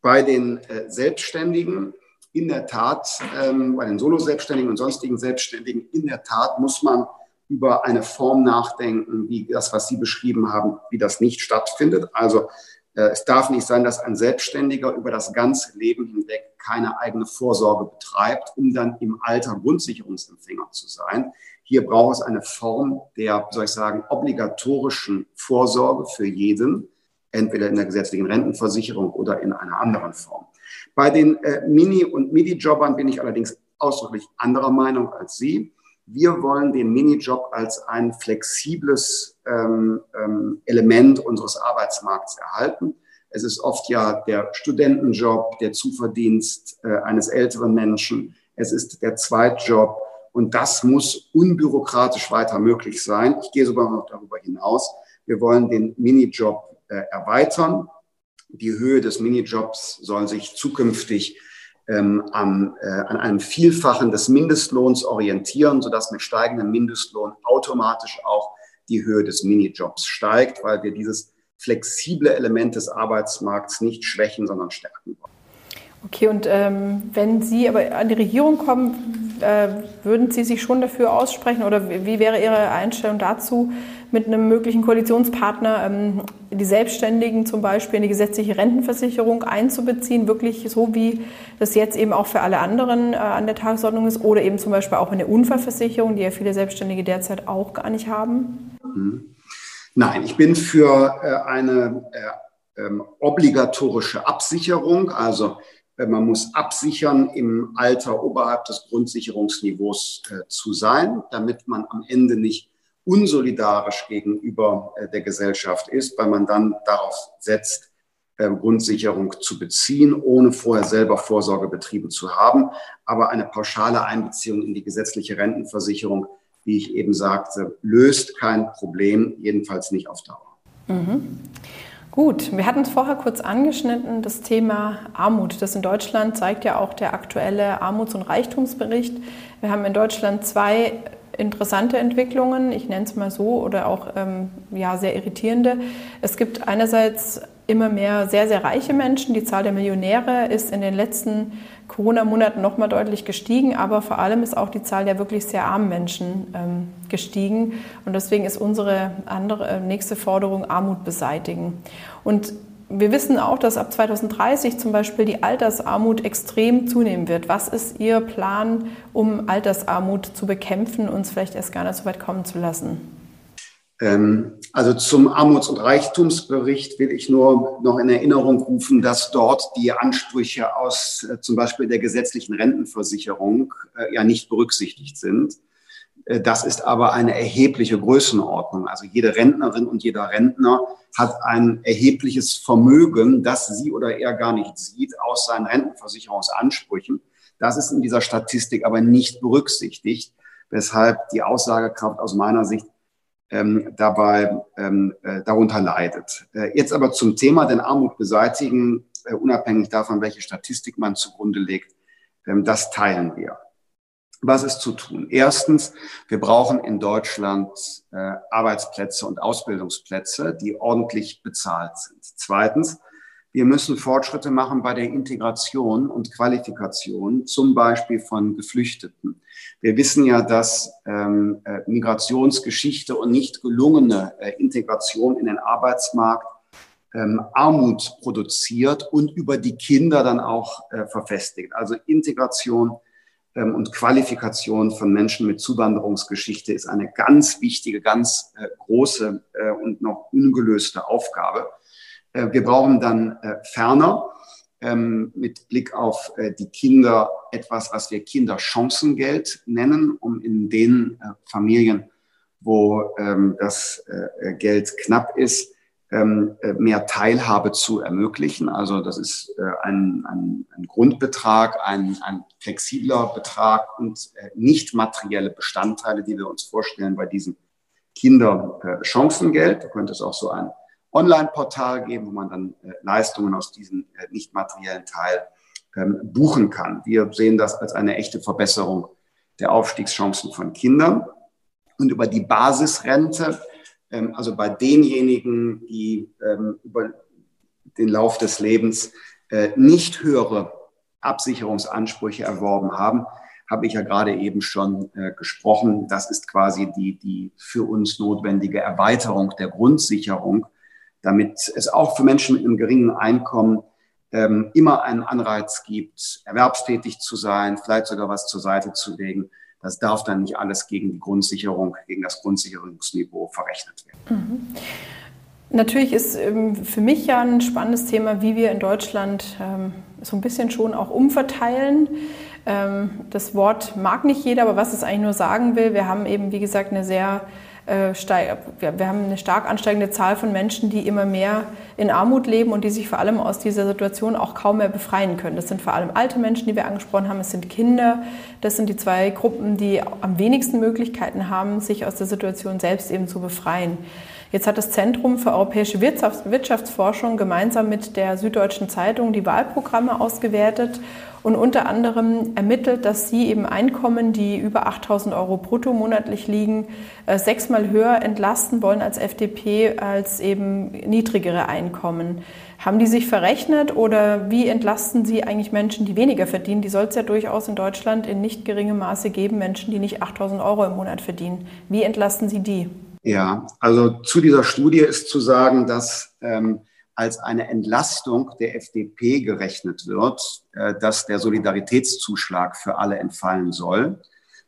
Bei den äh, Selbstständigen in der Tat, ähm, bei den Solo-Selbstständigen und sonstigen Selbstständigen in der Tat muss man über eine Form nachdenken, wie das, was Sie beschrieben haben, wie das nicht stattfindet. Also äh, es darf nicht sein, dass ein Selbstständiger über das ganze Leben hinweg keine eigene Vorsorge betreibt, um dann im Alter Grundsicherungsempfänger zu sein. Hier braucht es eine Form der, soll ich sagen, obligatorischen Vorsorge für jeden, entweder in der gesetzlichen Rentenversicherung oder in einer anderen Form. Bei den äh, Mini- und Midi-Jobbern bin ich allerdings ausdrücklich anderer Meinung als Sie. Wir wollen den Minijob als ein flexibles ähm, ähm, Element unseres Arbeitsmarkts erhalten. Es ist oft ja der Studentenjob, der Zuverdienst äh, eines älteren Menschen. Es ist der Zweitjob. Und das muss unbürokratisch weiter möglich sein. Ich gehe sogar noch darüber hinaus. Wir wollen den Minijob erweitern. Die Höhe des Minijobs soll sich zukünftig ähm, an, äh, an einem Vielfachen des Mindestlohns orientieren, sodass mit steigendem Mindestlohn automatisch auch die Höhe des Minijobs steigt, weil wir dieses flexible Element des Arbeitsmarkts nicht schwächen, sondern stärken wollen. Okay, und ähm, wenn Sie aber an die Regierung kommen, äh, würden Sie sich schon dafür aussprechen oder wie wäre Ihre Einstellung dazu, mit einem möglichen Koalitionspartner ähm, die Selbstständigen zum Beispiel in die gesetzliche Rentenversicherung einzubeziehen, wirklich so wie das jetzt eben auch für alle anderen äh, an der Tagesordnung ist oder eben zum Beispiel auch eine Unfallversicherung, die ja viele Selbstständige derzeit auch gar nicht haben? Mhm. Nein, ich bin für äh, eine äh, ähm, obligatorische Absicherung, also man muss absichern, im Alter oberhalb des Grundsicherungsniveaus zu sein, damit man am Ende nicht unsolidarisch gegenüber äh, der Gesellschaft ist, weil man dann darauf setzt, äh, Grundsicherung zu beziehen, ohne vorher selber Vorsorge betrieben zu haben. Aber eine pauschale Einbeziehung in die gesetzliche Rentenversicherung, wie ich eben sagte, löst kein Problem, jedenfalls nicht auf Dauer. Mhm. Gut, wir hatten es vorher kurz angeschnitten, das Thema Armut. Das in Deutschland zeigt ja auch der aktuelle Armuts- und Reichtumsbericht. Wir haben in Deutschland zwei interessante Entwicklungen, ich nenne es mal so, oder auch ähm, ja, sehr irritierende. Es gibt einerseits immer mehr sehr, sehr reiche Menschen. Die Zahl der Millionäre ist in den letzten Corona-Monaten nochmal deutlich gestiegen, aber vor allem ist auch die Zahl der wirklich sehr armen Menschen ähm, gestiegen. Und deswegen ist unsere andere, äh, nächste Forderung Armut beseitigen. Und wir wissen auch, dass ab 2030 zum Beispiel die Altersarmut extrem zunehmen wird. Was ist Ihr Plan, um Altersarmut zu bekämpfen und uns vielleicht erst gar nicht so weit kommen zu lassen? Ähm, also zum Armuts- und Reichtumsbericht will ich nur noch in Erinnerung rufen, dass dort die Ansprüche aus äh, zum Beispiel der gesetzlichen Rentenversicherung äh, ja nicht berücksichtigt sind. Äh, das ist aber eine erhebliche Größenordnung. Also jede Rentnerin und jeder Rentner hat ein erhebliches Vermögen, das sie oder er gar nicht sieht, aus seinen Rentenversicherungsansprüchen. Das ist in dieser Statistik aber nicht berücksichtigt, weshalb die Aussagekraft aus meiner Sicht ähm, dabei ähm, äh, darunter leidet. Äh, jetzt aber zum Thema den Armut beseitigen, äh, unabhängig davon, welche Statistik man zugrunde legt, ähm, das teilen wir. Was ist zu tun? Erstens, wir brauchen in Deutschland äh, Arbeitsplätze und Ausbildungsplätze, die ordentlich bezahlt sind. Zweitens, wir müssen Fortschritte machen bei der Integration und Qualifikation, zum Beispiel von Geflüchteten. Wir wissen ja, dass ähm, äh, Migrationsgeschichte und nicht gelungene äh, Integration in den Arbeitsmarkt ähm, Armut produziert und über die Kinder dann auch äh, verfestigt. Also Integration und Qualifikation von Menschen mit Zuwanderungsgeschichte ist eine ganz wichtige, ganz äh, große äh, und noch ungelöste Aufgabe. Äh, wir brauchen dann ferner ähm, mit Blick auf die Kinder etwas, was wir Kinderchancengeld nennen, um in den Familien, wo ähm, das Geld knapp ist, ähm, mehr Teilhabe zu ermöglichen. Also das ist ein, ein, ein Grundbetrag, ein, ein, flexibler Betrag und nicht materielle Bestandteile, die wir uns vorstellen bei diesem Kinderchancengeld. Da könnte es auch so ein Online-Portal geben, wo man dann äh, Leistungen aus diesem äh, nicht materiellen Teil ähm, buchen kann. Wir sehen das als eine echte Verbesserung der Aufstiegschancen von Kindern. Und über die Basisrente, ähm, also bei denjenigen, die ähm, über den Lauf des Lebens äh, nicht höhere Absicherungsansprüche erworben haben, habe ich ja gerade eben schon äh, gesprochen. Das ist quasi die, die für uns notwendige Erweiterung der Grundsicherung damit es auch für Menschen mit einem geringen Einkommen ähm, immer einen Anreiz gibt, erwerbstätig zu sein, vielleicht sogar was zur Seite zu legen. Das darf dann nicht alles gegen die Grundsicherung, gegen das Grundsicherungsniveau verrechnet werden. Mhm. Natürlich ist ähm, für mich ja ein spannendes Thema, wie wir in Deutschland ähm, so ein bisschen schon auch umverteilen. Ähm, das Wort mag nicht jeder, aber was es eigentlich nur sagen will, wir haben eben, wie gesagt, eine sehr äh, wir haben eine stark ansteigende Zahl von Menschen, die immer mehr in Armut leben und die sich vor allem aus dieser Situation auch kaum mehr befreien können. Das sind vor allem alte Menschen, die wir angesprochen haben, es sind Kinder. Das sind die zwei Gruppen, die am wenigsten Möglichkeiten haben, sich aus der Situation selbst eben zu befreien. Jetzt hat das Zentrum für europäische Wirtschaftsforschung gemeinsam mit der Süddeutschen Zeitung die Wahlprogramme ausgewertet und unter anderem ermittelt, dass sie eben Einkommen, die über 8000 Euro brutto monatlich liegen, äh, sechsmal höher entlasten wollen als FDP als eben niedrigere Einkommen. Haben die sich verrechnet oder wie entlasten sie eigentlich Menschen, die weniger verdienen? Die soll es ja durchaus in Deutschland in nicht geringem Maße geben, Menschen, die nicht 8000 Euro im Monat verdienen. Wie entlasten Sie die? Ja, also zu dieser Studie ist zu sagen, dass ähm, als eine Entlastung der FDP gerechnet wird, äh, dass der Solidaritätszuschlag für alle entfallen soll.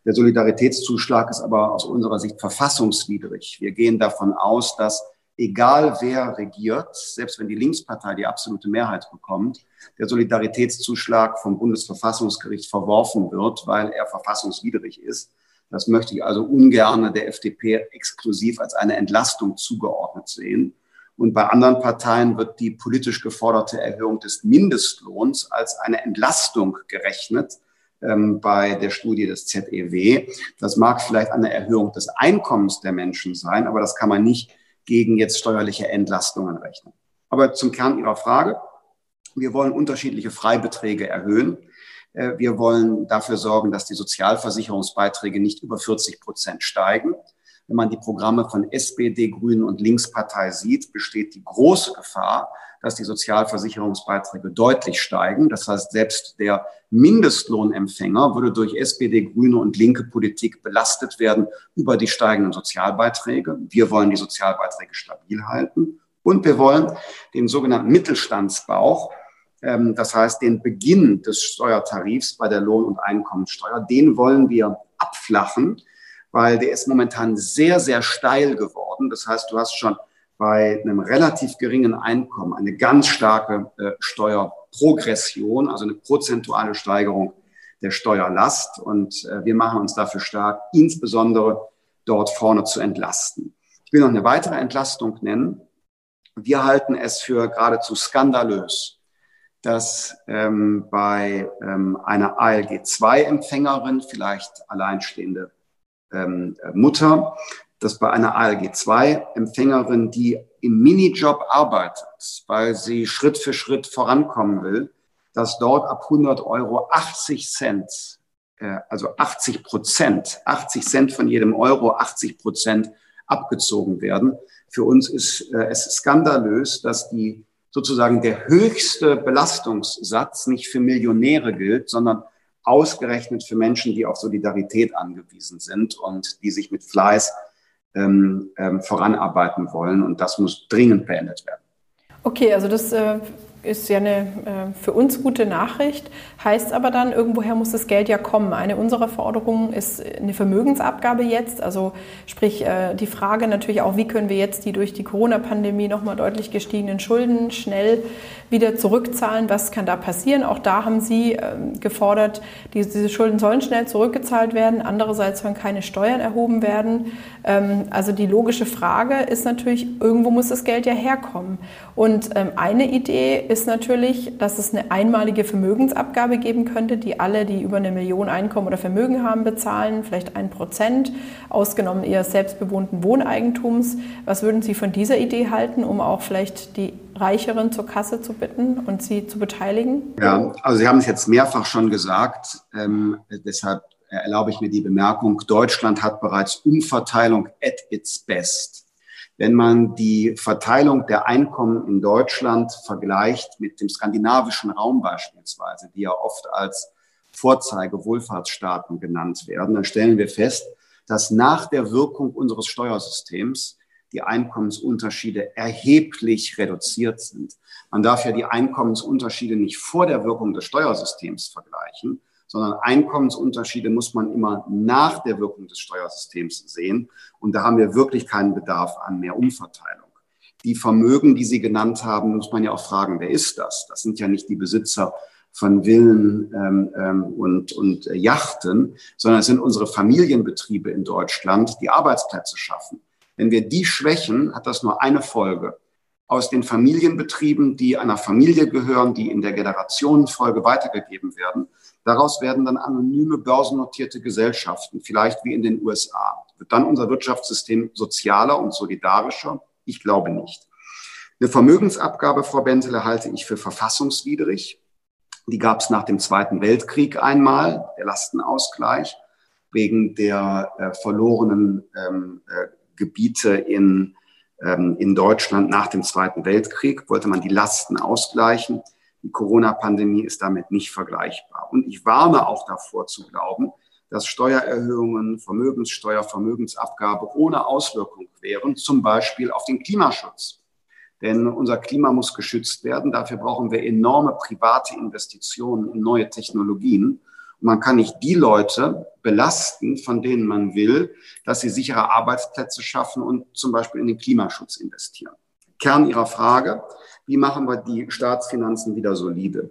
Der Solidaritätszuschlag ist aber aus unserer Sicht verfassungswidrig. Wir gehen davon aus, dass egal wer regiert, selbst wenn die Linkspartei die absolute Mehrheit bekommt, der Solidaritätszuschlag vom Bundesverfassungsgericht verworfen wird, weil er verfassungswidrig ist. Das möchte ich also ungern der FDP exklusiv als eine Entlastung zugeordnet sehen. Und bei anderen Parteien wird die politisch geforderte Erhöhung des Mindestlohns als eine Entlastung gerechnet ähm, bei der Studie des ZEW. Das mag vielleicht eine Erhöhung des Einkommens der Menschen sein, aber das kann man nicht gegen jetzt steuerliche Entlastungen rechnen. Aber zum Kern Ihrer Frage. Wir wollen unterschiedliche Freibeträge erhöhen. Äh, wir wollen dafür sorgen, dass die Sozialversicherungsbeiträge nicht über 40 Prozent steigen. Wenn man die Programme von SPD, Grünen und Linkspartei sieht, besteht die große Gefahr, dass die Sozialversicherungsbeiträge deutlich steigen. Das heißt, selbst der Mindestlohnempfänger würde durch SPD, Grüne und linke Politik belastet werden über die steigenden Sozialbeiträge. Wir wollen die Sozialbeiträge stabil halten. Und wir wollen den sogenannten Mittelstandsbauch, ähm, das heißt den Beginn des Steuertarifs bei der Lohn- und Einkommensteuer, den wollen wir abflachen weil der ist momentan sehr, sehr steil geworden. Das heißt, du hast schon bei einem relativ geringen Einkommen eine ganz starke äh, Steuerprogression, also eine prozentuale Steigerung der Steuerlast. Und äh, wir machen uns dafür stark, insbesondere dort vorne zu entlasten. Ich will noch eine weitere Entlastung nennen. Wir halten es für geradezu skandalös, dass ähm, bei ähm, einer ALG-2-Empfängerin, vielleicht alleinstehende ähm, Mutter, dass bei einer ALG-2-Empfängerin, die im Minijob arbeitet, weil sie Schritt für Schritt vorankommen will, dass dort ab 100 Euro 80 Cent, äh, also 80 Prozent, 80 Cent von jedem Euro, 80 Prozent abgezogen werden. Für uns ist äh, es skandalös, dass die sozusagen der höchste Belastungssatz nicht für Millionäre gilt, sondern ausgerechnet für Menschen, die auf Solidarität angewiesen sind und die sich mit Fleiß ähm, ähm, voranarbeiten wollen. Und das muss dringend beendet werden. Okay, also das äh, ist ja eine äh, für uns gute Nachricht, heißt aber dann, irgendwoher muss das Geld ja kommen. Eine unserer Forderungen ist eine Vermögensabgabe jetzt, also sprich äh, die Frage natürlich auch, wie können wir jetzt die durch die Corona-Pandemie nochmal deutlich gestiegenen Schulden schnell wieder zurückzahlen, was kann da passieren? Auch da haben Sie ähm, gefordert, diese Schulden sollen schnell zurückgezahlt werden, andererseits sollen keine Steuern erhoben werden. Ähm, also die logische Frage ist natürlich, irgendwo muss das Geld ja herkommen. Und ähm, eine Idee ist natürlich, dass es eine einmalige Vermögensabgabe geben könnte, die alle, die über eine Million Einkommen oder Vermögen haben, bezahlen, vielleicht ein Prozent, ausgenommen ihres selbstbewohnten Wohneigentums. Was würden Sie von dieser Idee halten, um auch vielleicht die Reicheren zur Kasse zu bitten und sie zu beteiligen? Ja, also Sie haben es jetzt mehrfach schon gesagt. Ähm, deshalb erlaube ich mir die Bemerkung, Deutschland hat bereits Umverteilung at its best. Wenn man die Verteilung der Einkommen in Deutschland vergleicht mit dem skandinavischen Raum beispielsweise, die ja oft als Vorzeige-Wohlfahrtsstaaten genannt werden, dann stellen wir fest, dass nach der Wirkung unseres Steuersystems die Einkommensunterschiede erheblich reduziert sind. Man darf ja die Einkommensunterschiede nicht vor der Wirkung des Steuersystems vergleichen, sondern Einkommensunterschiede muss man immer nach der Wirkung des Steuersystems sehen. Und da haben wir wirklich keinen Bedarf an mehr Umverteilung. Die Vermögen, die Sie genannt haben, muss man ja auch fragen, wer ist das? Das sind ja nicht die Besitzer von Villen ähm, ähm, und, und äh, Yachten, sondern es sind unsere Familienbetriebe in Deutschland, die Arbeitsplätze schaffen. Wenn wir die schwächen, hat das nur eine Folge. Aus den Familienbetrieben, die einer Familie gehören, die in der Generationenfolge weitergegeben werden, Daraus werden dann anonyme börsennotierte Gesellschaften, vielleicht wie in den USA. Wird dann unser Wirtschaftssystem sozialer und solidarischer? Ich glaube nicht. Eine Vermögensabgabe, Frau Bentele, halte ich für verfassungswidrig. Die gab es nach dem Zweiten Weltkrieg einmal, der Lastenausgleich, wegen der äh, verlorenen ähm, äh, Gebiete in, in Deutschland nach dem Zweiten Weltkrieg, wollte man die Lasten ausgleichen. Die Corona-Pandemie ist damit nicht vergleichbar. Und ich warne auch davor zu glauben, dass Steuererhöhungen, Vermögenssteuer, Vermögensabgabe ohne Auswirkung wären, zum Beispiel auf den Klimaschutz. Denn unser Klima muss geschützt werden. Dafür brauchen wir enorme private Investitionen in neue Technologien. Man kann nicht die Leute belasten, von denen man will, dass sie sichere Arbeitsplätze schaffen und zum Beispiel in den Klimaschutz investieren. Kern Ihrer Frage wie machen wir die Staatsfinanzen wieder solide?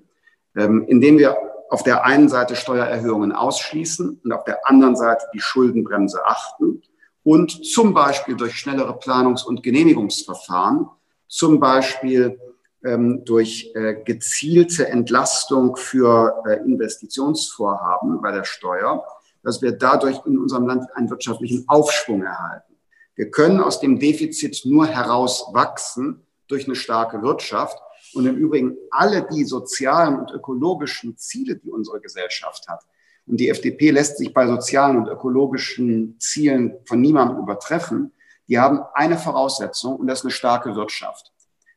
Ähm, indem wir auf der einen Seite Steuererhöhungen ausschließen und auf der anderen Seite die Schuldenbremse achten und zum Beispiel durch schnellere Planungs- und Genehmigungsverfahren, zum Beispiel durch äh, gezielte Entlastung für äh, Investitionsvorhaben bei der Steuer, dass wir dadurch in unserem Land einen wirtschaftlichen Aufschwung erhalten. Wir können aus dem Defizit nur herauswachsen, durch eine starke Wirtschaft. Und im Übrigen alle die sozialen und ökologischen Ziele, die unsere Gesellschaft hat. Und die FDP lässt sich bei sozialen und ökologischen Zielen von niemandem übertreffen. Die haben eine Voraussetzung und das ist eine starke Wirtschaft.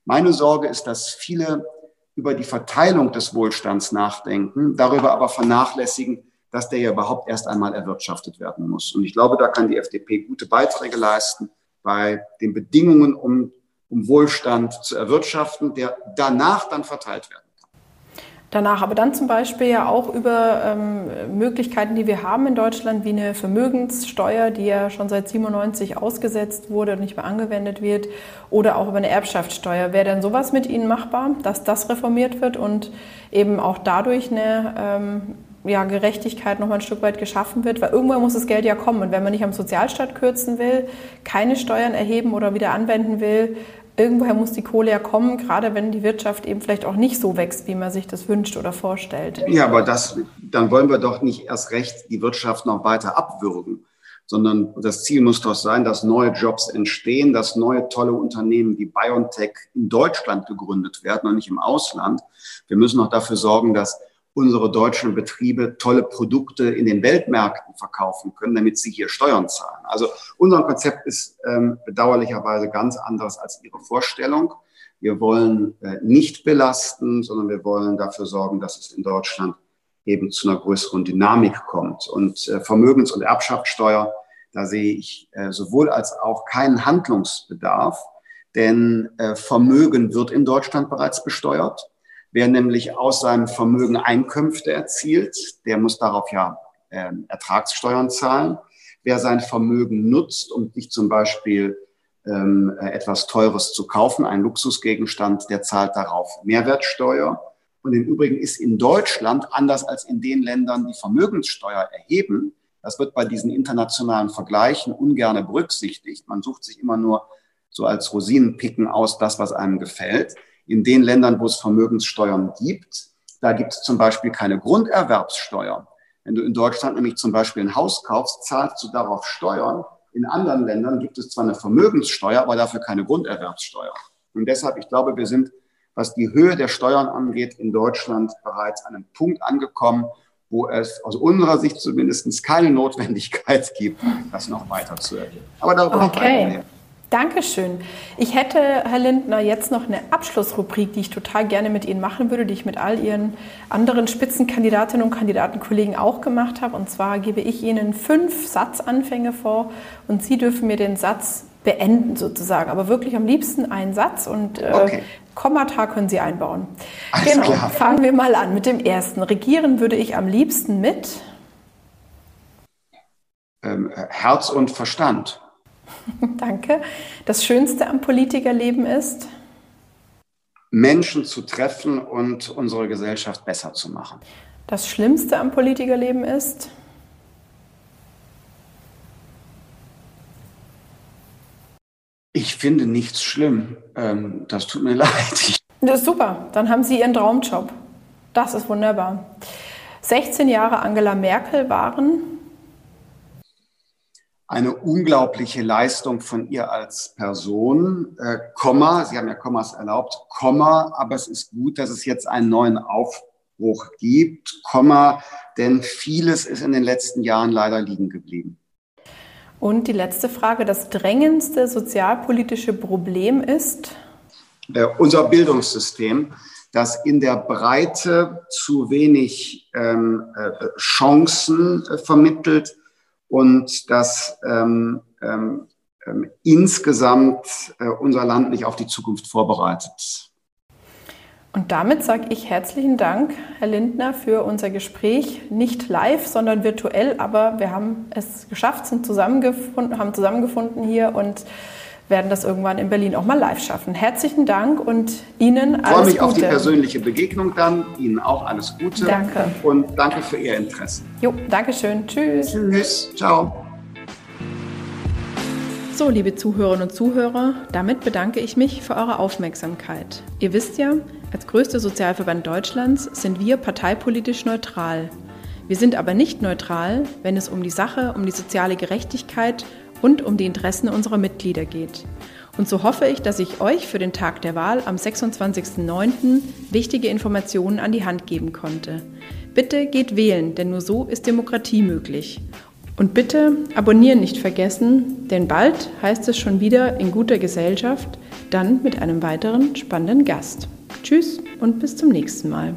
Meine Sorge ist, dass viele über die Verteilung des Wohlstands nachdenken, darüber aber vernachlässigen, dass der ja überhaupt erst einmal erwirtschaftet werden muss. Und ich glaube, da kann die FDP gute Beiträge leisten bei den Bedingungen, um um Wohlstand zu erwirtschaften, der danach dann verteilt kann. Danach, aber dann zum Beispiel ja auch über ähm, Möglichkeiten, die wir haben in Deutschland, wie eine Vermögenssteuer, die ja schon seit 97 ausgesetzt wurde und nicht mehr angewendet wird, oder auch über eine Erbschaftssteuer. Wäre denn sowas mit Ihnen machbar, dass das reformiert wird und eben auch dadurch eine ähm, ja, Gerechtigkeit noch mal ein Stück weit geschaffen wird, weil irgendwann muss das Geld ja kommen. Und wenn man nicht am Sozialstaat kürzen will, keine Steuern erheben oder wieder anwenden will, irgendwoher muss die Kohle ja kommen, gerade wenn die Wirtschaft eben vielleicht auch nicht so wächst, wie man sich das wünscht oder vorstellt. Ja, aber das, dann wollen wir doch nicht erst recht die Wirtschaft noch weiter abwürgen, sondern das Ziel muss doch sein, dass neue Jobs entstehen, dass neue tolle Unternehmen wie BioNTech in Deutschland gegründet werden und nicht im Ausland. Wir müssen auch dafür sorgen, dass unsere deutschen Betriebe tolle Produkte in den Weltmärkten verkaufen können, damit sie hier Steuern zahlen. Also unser Konzept ist ähm, bedauerlicherweise ganz anders als Ihre Vorstellung. Wir wollen äh, nicht belasten, sondern wir wollen dafür sorgen, dass es in Deutschland eben zu einer größeren Dynamik kommt. Und äh, Vermögens- und Erbschaftssteuer, da sehe ich äh, sowohl als auch keinen Handlungsbedarf, denn äh, Vermögen wird in Deutschland bereits besteuert. Wer nämlich aus seinem Vermögen Einkünfte erzielt, der muss darauf ja äh, Ertragssteuern zahlen. Wer sein Vermögen nutzt, um sich zum Beispiel ähm, etwas Teures zu kaufen, ein Luxusgegenstand, der zahlt darauf Mehrwertsteuer. Und im Übrigen ist in Deutschland, anders als in den Ländern, die Vermögenssteuer erheben, das wird bei diesen internationalen Vergleichen ungerne berücksichtigt. Man sucht sich immer nur so als Rosinenpicken aus das, was einem gefällt in den Ländern, wo es Vermögenssteuern gibt, da gibt es zum Beispiel keine Grunderwerbssteuer. Wenn du in Deutschland nämlich zum Beispiel ein Haus kaufst, zahlst du darauf Steuern. In anderen Ländern gibt es zwar eine Vermögenssteuer, aber dafür keine Grunderwerbssteuer. Und deshalb, ich glaube, wir sind, was die Höhe der Steuern angeht, in Deutschland bereits an einem Punkt angekommen, wo es aus unserer Sicht zumindest keine Notwendigkeit gibt, das noch weiter zu erhöhen. Aber darüber okay. Dankeschön. Ich hätte, Herr Lindner, jetzt noch eine Abschlussrubrik, die ich total gerne mit Ihnen machen würde, die ich mit all Ihren anderen Spitzenkandidatinnen und Kandidatenkollegen auch gemacht habe. Und zwar gebe ich Ihnen fünf Satzanfänge vor und Sie dürfen mir den Satz beenden sozusagen, aber wirklich am liebsten einen Satz und äh, okay. Kommata können Sie einbauen. Alles genau, klar. fangen wir mal an mit dem ersten. Regieren würde ich am liebsten mit ähm, Herz und Verstand. [LAUGHS] Danke. Das Schönste am Politikerleben ist? Menschen zu treffen und unsere Gesellschaft besser zu machen. Das Schlimmste am Politikerleben ist? Ich finde nichts schlimm. Ähm, das tut mir [LAUGHS] leid. Das ist super. Dann haben Sie Ihren Traumjob. Das ist wunderbar. 16 Jahre Angela Merkel waren eine unglaubliche Leistung von ihr als Person, äh, Komma, Sie haben ja Kommas erlaubt, Komma, aber es ist gut, dass es jetzt einen neuen Aufbruch gibt, Komma, denn vieles ist in den letzten Jahren leider liegen geblieben. Und die letzte Frage, das drängendste sozialpolitische Problem ist? Äh, unser Bildungssystem, das in der Breite zu wenig ähm, äh, Chancen äh, vermittelt, und dass ähm, ähm, ähm, insgesamt äh, unser Land nicht auf die Zukunft vorbereitet. Und damit sage ich herzlichen Dank, Herr Lindner, für unser Gespräch. Nicht live, sondern virtuell, aber wir haben es geschafft, sind zusammengefunden, haben zusammengefunden hier und werden das irgendwann in Berlin auch mal live schaffen. Herzlichen Dank und Ihnen alles Gute. Ich freue mich Gute. auf die persönliche Begegnung dann. Ihnen auch alles Gute. Danke. Und danke für Ihr Interesse. Jo, danke schön. Tschüss. Tschüss. Ciao. So, liebe Zuhörerinnen und Zuhörer, damit bedanke ich mich für eure Aufmerksamkeit. Ihr wisst ja, als größter Sozialverband Deutschlands sind wir parteipolitisch neutral. Wir sind aber nicht neutral, wenn es um die Sache, um die soziale Gerechtigkeit und um die Interessen unserer Mitglieder geht. Und so hoffe ich, dass ich euch für den Tag der Wahl am 26.09. wichtige Informationen an die Hand geben konnte. Bitte geht wählen, denn nur so ist Demokratie möglich. Und bitte abonnieren nicht vergessen, denn bald heißt es schon wieder in guter Gesellschaft, dann mit einem weiteren spannenden Gast. Tschüss und bis zum nächsten Mal.